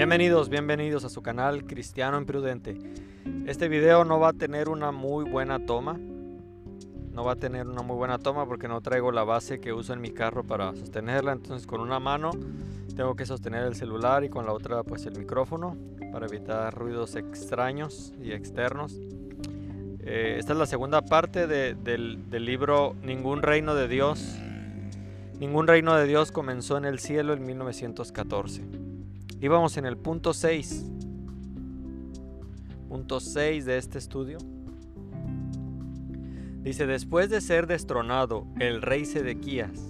Bienvenidos, bienvenidos a su canal Cristiano Imprudente. Este video no va a tener una muy buena toma. No va a tener una muy buena toma porque no traigo la base que uso en mi carro para sostenerla. Entonces con una mano tengo que sostener el celular y con la otra pues el micrófono para evitar ruidos extraños y externos. Eh, esta es la segunda parte del, del libro Ningún reino de Dios. Ningún reino de Dios comenzó en el cielo en 1914. Y vamos en el punto 6. Punto 6 de este estudio. Dice, después de ser destronado el rey Sedequías,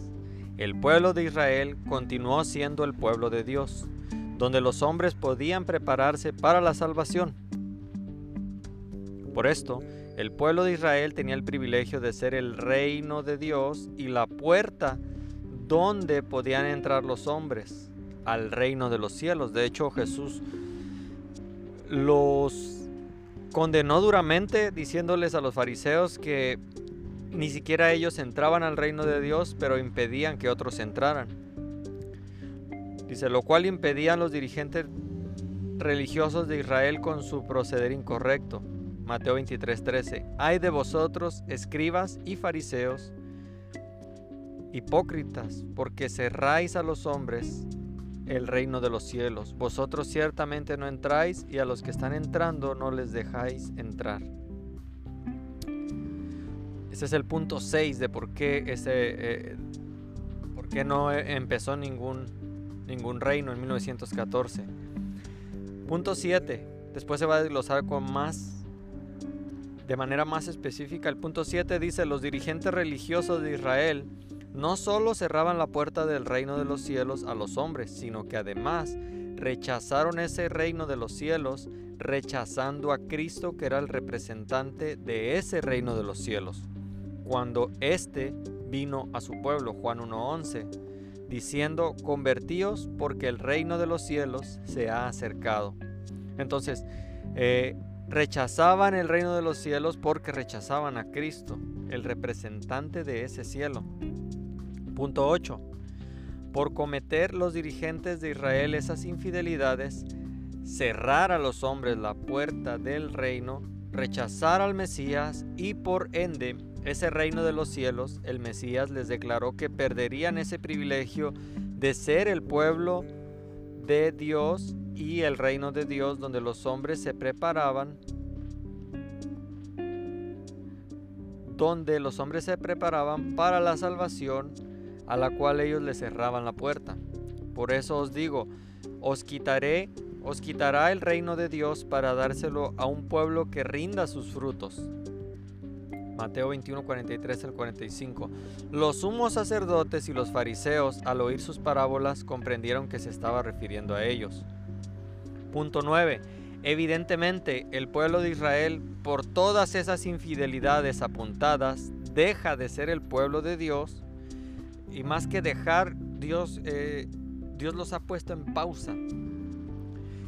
el pueblo de Israel continuó siendo el pueblo de Dios, donde los hombres podían prepararse para la salvación. Por esto, el pueblo de Israel tenía el privilegio de ser el reino de Dios y la puerta donde podían entrar los hombres al reino de los cielos. De hecho, Jesús los condenó duramente diciéndoles a los fariseos que ni siquiera ellos entraban al reino de Dios, pero impedían que otros entraran. Dice, lo cual impedían los dirigentes religiosos de Israel con su proceder incorrecto. Mateo 23:13. Hay de vosotros, escribas y fariseos, hipócritas, porque cerráis a los hombres el reino de los cielos. Vosotros ciertamente no entráis y a los que están entrando no les dejáis entrar. Ese es el punto 6 de por qué, ese, eh, por qué no empezó ningún, ningún reino en 1914. Punto 7. Después se va a desglosar con más, de manera más específica. El punto 7 dice, los dirigentes religiosos de Israel no solo cerraban la puerta del reino de los cielos a los hombres, sino que además rechazaron ese reino de los cielos, rechazando a Cristo que era el representante de ese reino de los cielos, cuando éste vino a su pueblo, Juan 1.11, diciendo, convertíos porque el reino de los cielos se ha acercado. Entonces, eh, rechazaban el reino de los cielos porque rechazaban a Cristo, el representante de ese cielo. Punto 8. Por cometer los dirigentes de Israel esas infidelidades, cerrar a los hombres la puerta del reino, rechazar al Mesías y por ende ese reino de los cielos, el Mesías les declaró que perderían ese privilegio de ser el pueblo de Dios y el reino de Dios donde los hombres se preparaban donde los hombres se preparaban para la salvación a la cual ellos le cerraban la puerta. Por eso os digo, os quitaré, os quitará el reino de Dios para dárselo a un pueblo que rinda sus frutos. Mateo 21, 43 al 45. Los sumos sacerdotes y los fariseos, al oír sus parábolas, comprendieron que se estaba refiriendo a ellos. Punto 9. Evidentemente, el pueblo de Israel, por todas esas infidelidades apuntadas, deja de ser el pueblo de Dios y más que dejar, Dios, eh, Dios los ha puesto en pausa.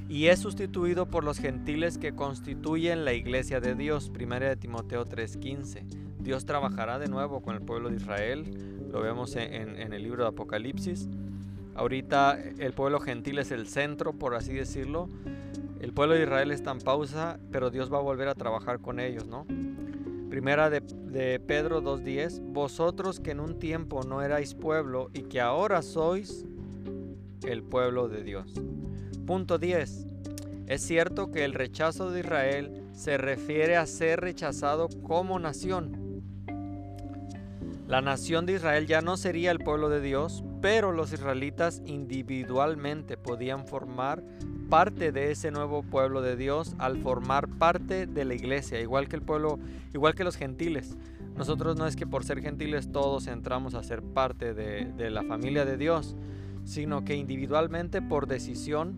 Y es sustituido por los gentiles que constituyen la iglesia de Dios. 1 de Timoteo 3:15. Dios trabajará de nuevo con el pueblo de Israel. Lo vemos en, en el libro de Apocalipsis. Ahorita el pueblo gentil es el centro, por así decirlo. El pueblo de Israel está en pausa, pero Dios va a volver a trabajar con ellos, ¿no? Primera de, Pedro 2.10, vosotros que en un tiempo no erais pueblo y que ahora sois el pueblo de Dios. Punto 10. Es cierto que el rechazo de Israel se refiere a ser rechazado como nación. La nación de Israel ya no sería el pueblo de Dios, pero los israelitas individualmente podían formar parte de ese nuevo pueblo de Dios al formar parte de la iglesia, igual que el pueblo, igual que los gentiles. Nosotros no es que por ser gentiles todos entramos a ser parte de, la familia de Dios, sino que individualmente por decisión,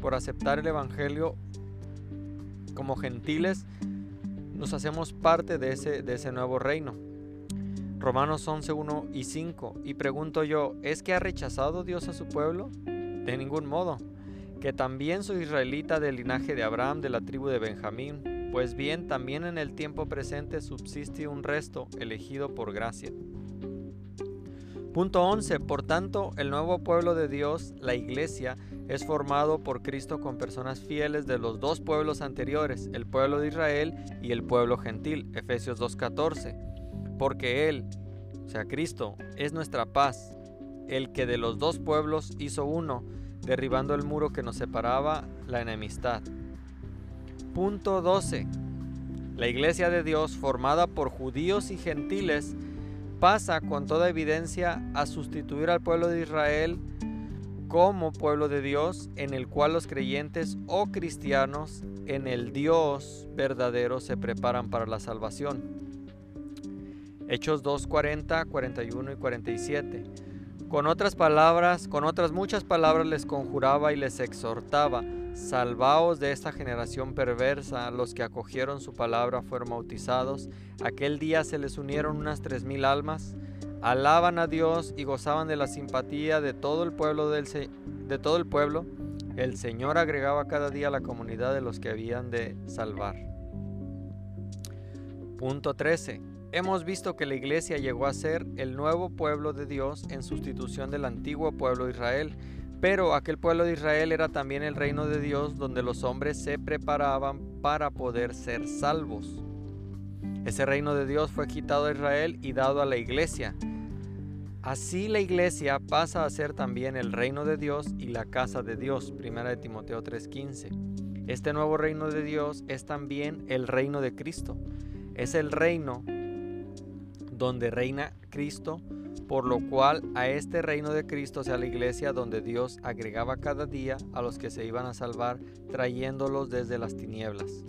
por aceptar el Evangelio como gentiles, nos hacemos parte de ese, nuevo reino. Romanos 11, 1 y 5. Y pregunto yo, ¿es que ha rechazado Dios a su pueblo? De ningún modo que también soy israelita del linaje de Abraham, de la tribu de Benjamín, pues bien, también en el tiempo presente subsiste un resto elegido por gracia. Punto 11. Por tanto, el nuevo pueblo de Dios, la iglesia, es formado por Cristo con personas fieles de los dos pueblos anteriores, el pueblo de Israel y el pueblo gentil, Efesios 2.14. Porque Él, o sea, Cristo, es nuestra paz, el que de los dos pueblos hizo uno, derribando el muro que nos separaba, la enemistad. Punto 12. La iglesia de Dios, formada por judíos y gentiles, pasa con toda evidencia a sustituir al pueblo de Israel como pueblo de Dios en el cual los creyentes o cristianos en el Dios verdadero se preparan para la salvación. Hechos 2, 40, 41 y 47. Con otras palabras, con otras muchas palabras les conjuraba y les exhortaba, salvaos de esta generación perversa, los que acogieron su palabra fueron bautizados, aquel día se les unieron unas tres mil almas, alaban a Dios y gozaban de la simpatía de todo el pueblo del de todo el pueblo. El Señor agregaba cada día a la comunidad de los que habían de salvar. Punto 13. Hemos visto que la iglesia llegó a ser el nuevo pueblo de Dios en sustitución del antiguo pueblo de Israel, pero aquel pueblo de Israel era también el reino de Dios donde los hombres se preparaban para poder ser salvos. Ese reino de Dios fue quitado a Israel y dado a la iglesia. Así la iglesia pasa a ser también el reino de Dios y la casa de Dios. Primera de Timoteo 3:15. Este nuevo reino de Dios es también el reino de Cristo. Es el reino donde reina Cristo, por lo cual a este reino de Cristo sea la iglesia donde Dios agregaba cada día a los que se iban a salvar, trayéndolos desde las tinieblas.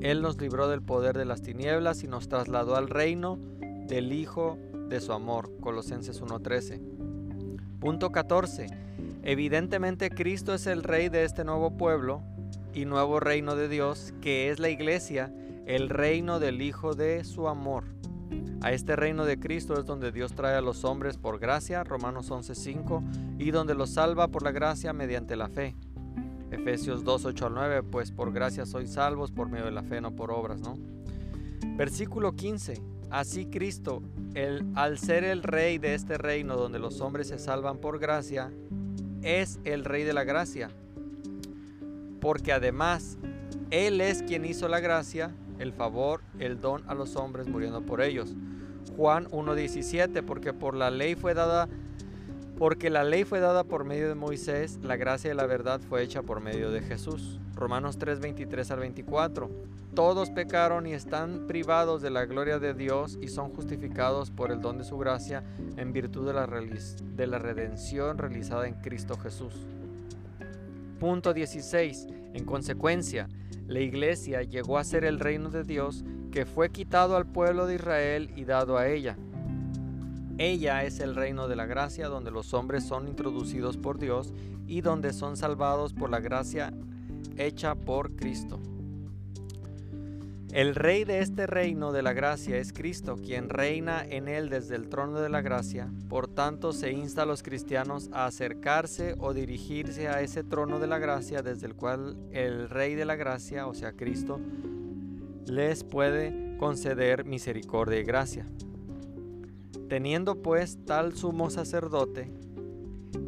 Él nos libró del poder de las tinieblas y nos trasladó al reino del Hijo de su amor. Colosenses 1.13. Punto 14. Evidentemente Cristo es el rey de este nuevo pueblo y nuevo reino de Dios, que es la iglesia, el reino del Hijo de su amor. A este reino de Cristo es donde Dios trae a los hombres por gracia, Romanos 11.5, y donde los salva por la gracia mediante la fe. Efesios 2, 8 al 9, pues por gracia sois salvos por medio de la fe, no por obras, ¿no? Versículo 15. Así Cristo, al ser el rey de este reino donde los hombres se salvan por gracia, es el rey de la gracia. Porque además, Él es quien hizo la gracia, el favor, el don a los hombres muriendo por ellos. Juan 1.17, porque por la ley fue dada porque la ley fue dada por medio de Moisés, la gracia y la verdad fue hecha por medio de Jesús. Romanos 3, 23 al 24. Todos pecaron y están privados de la gloria de Dios y son justificados por el don de su gracia en virtud de la redención realizada en Cristo Jesús. Punto 16. En consecuencia, la iglesia llegó a ser el reino de Dios que fue quitado al pueblo de Israel y dado a ella. Ella es el reino de la gracia donde los hombres son introducidos por Dios y donde son salvados por la gracia hecha por Cristo. El rey de este reino de la gracia es Cristo, quien reina en él desde el trono de la gracia. Por tanto, se insta a los cristianos a acercarse o dirigirse a ese trono de la gracia desde el cual el rey de la gracia, o sea, Cristo, les puede conceder misericordia y gracia. Teniendo pues tal sumo sacerdote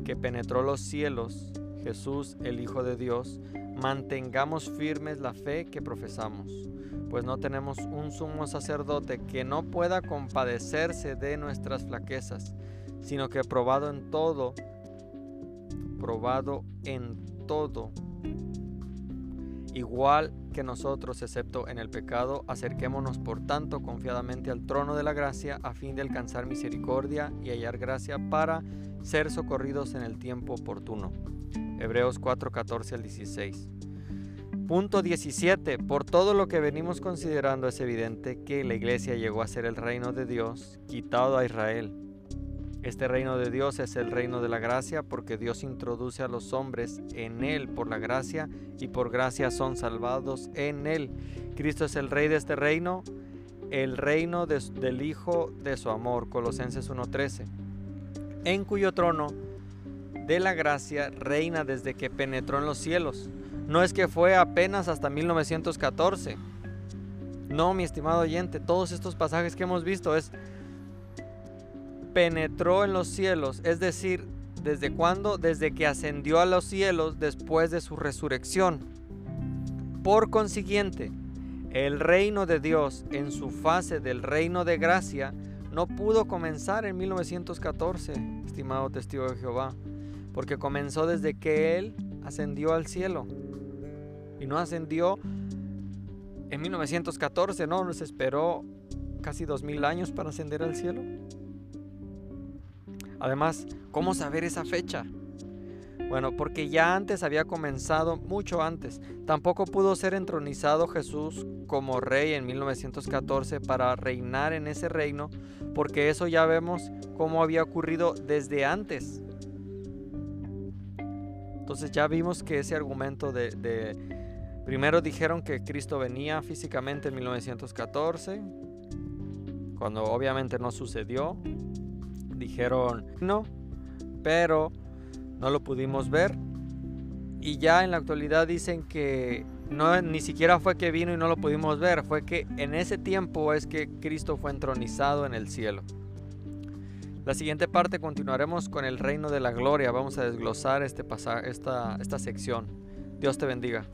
que penetró los cielos, Jesús el Hijo de Dios, mantengamos firmes la fe que profesamos, pues no tenemos un sumo sacerdote que no pueda compadecerse de nuestras flaquezas, sino que probado en todo, probado en todo, igual que nosotros, excepto en el pecado, acerquémonos por tanto confiadamente al trono de la gracia a fin de alcanzar misericordia y hallar gracia para ser socorridos en el tiempo oportuno. Hebreos 4, 14 al 16. Punto 17. Por todo lo que venimos considerando es evidente que la iglesia llegó a ser el reino de Dios, quitado a Israel este reino de Dios es el reino de la gracia porque Dios introduce a los hombres en Él por la gracia y por gracia son salvados en Él. Cristo es el rey de este reino, el reino del Hijo de su amor, Colosenses 1.13, en cuyo trono de la gracia reina desde que penetró en los cielos. No es que fue apenas hasta 1914. No, mi estimado oyente, todos estos pasajes que hemos visto es penetró en los cielos, es decir, ¿Desde cuándo? Desde que ascendió a los cielos después de su resurrección. Por consiguiente, el reino de Dios en su fase del reino de gracia no pudo comenzar en 1914, estimado testigo de Jehová, porque comenzó desde que Él ascendió al cielo. Y no ascendió en 1914, no, nos esperó casi dos mil años para ascender al cielo. Además, ¿cómo saber esa fecha? Bueno, porque ya antes había comenzado, mucho antes. Tampoco pudo ser entronizado Jesús como rey en 1914 para reinar en ese reino, porque eso ya vemos cómo había ocurrido desde antes. Entonces ya vimos que ese argumento de, de primero dijeron que Cristo venía físicamente en 1914, cuando obviamente no sucedió. Dijeron no, pero no lo pudimos ver. Y ya en la actualidad dicen que no, ni siquiera fue que vino y no lo pudimos ver, fue que en ese tiempo es que Cristo fue entronizado en el cielo. La siguiente parte continuaremos con el reino de la gloria. Vamos a desglosar este esta, esta sección. Dios te bendiga.